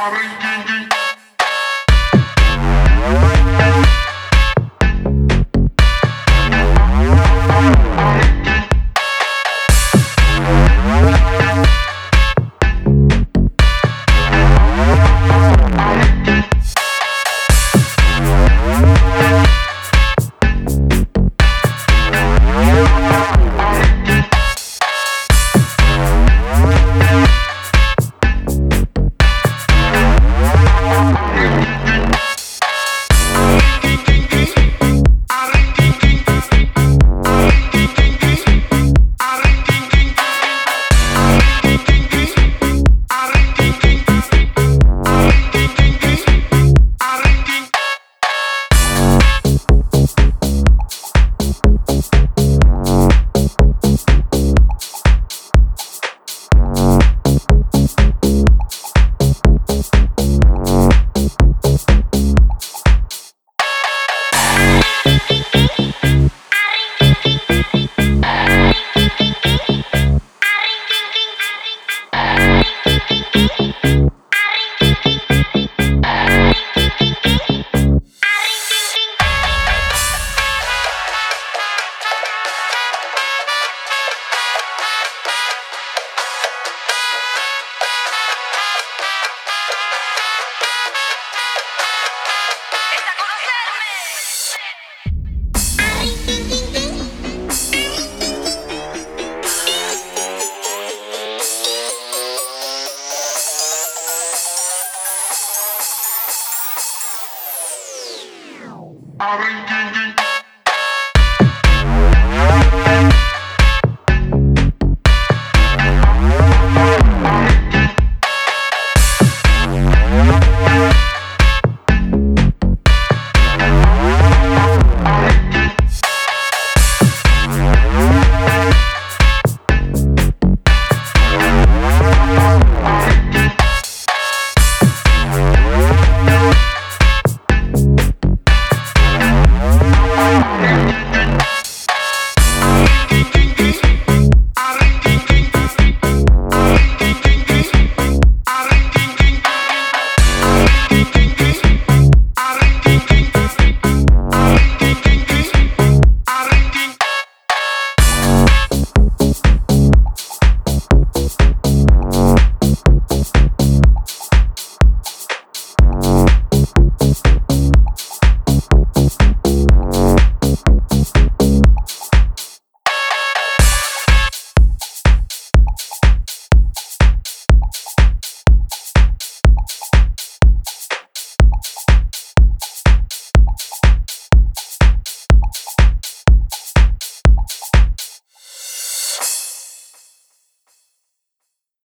Party, ding, ding. Are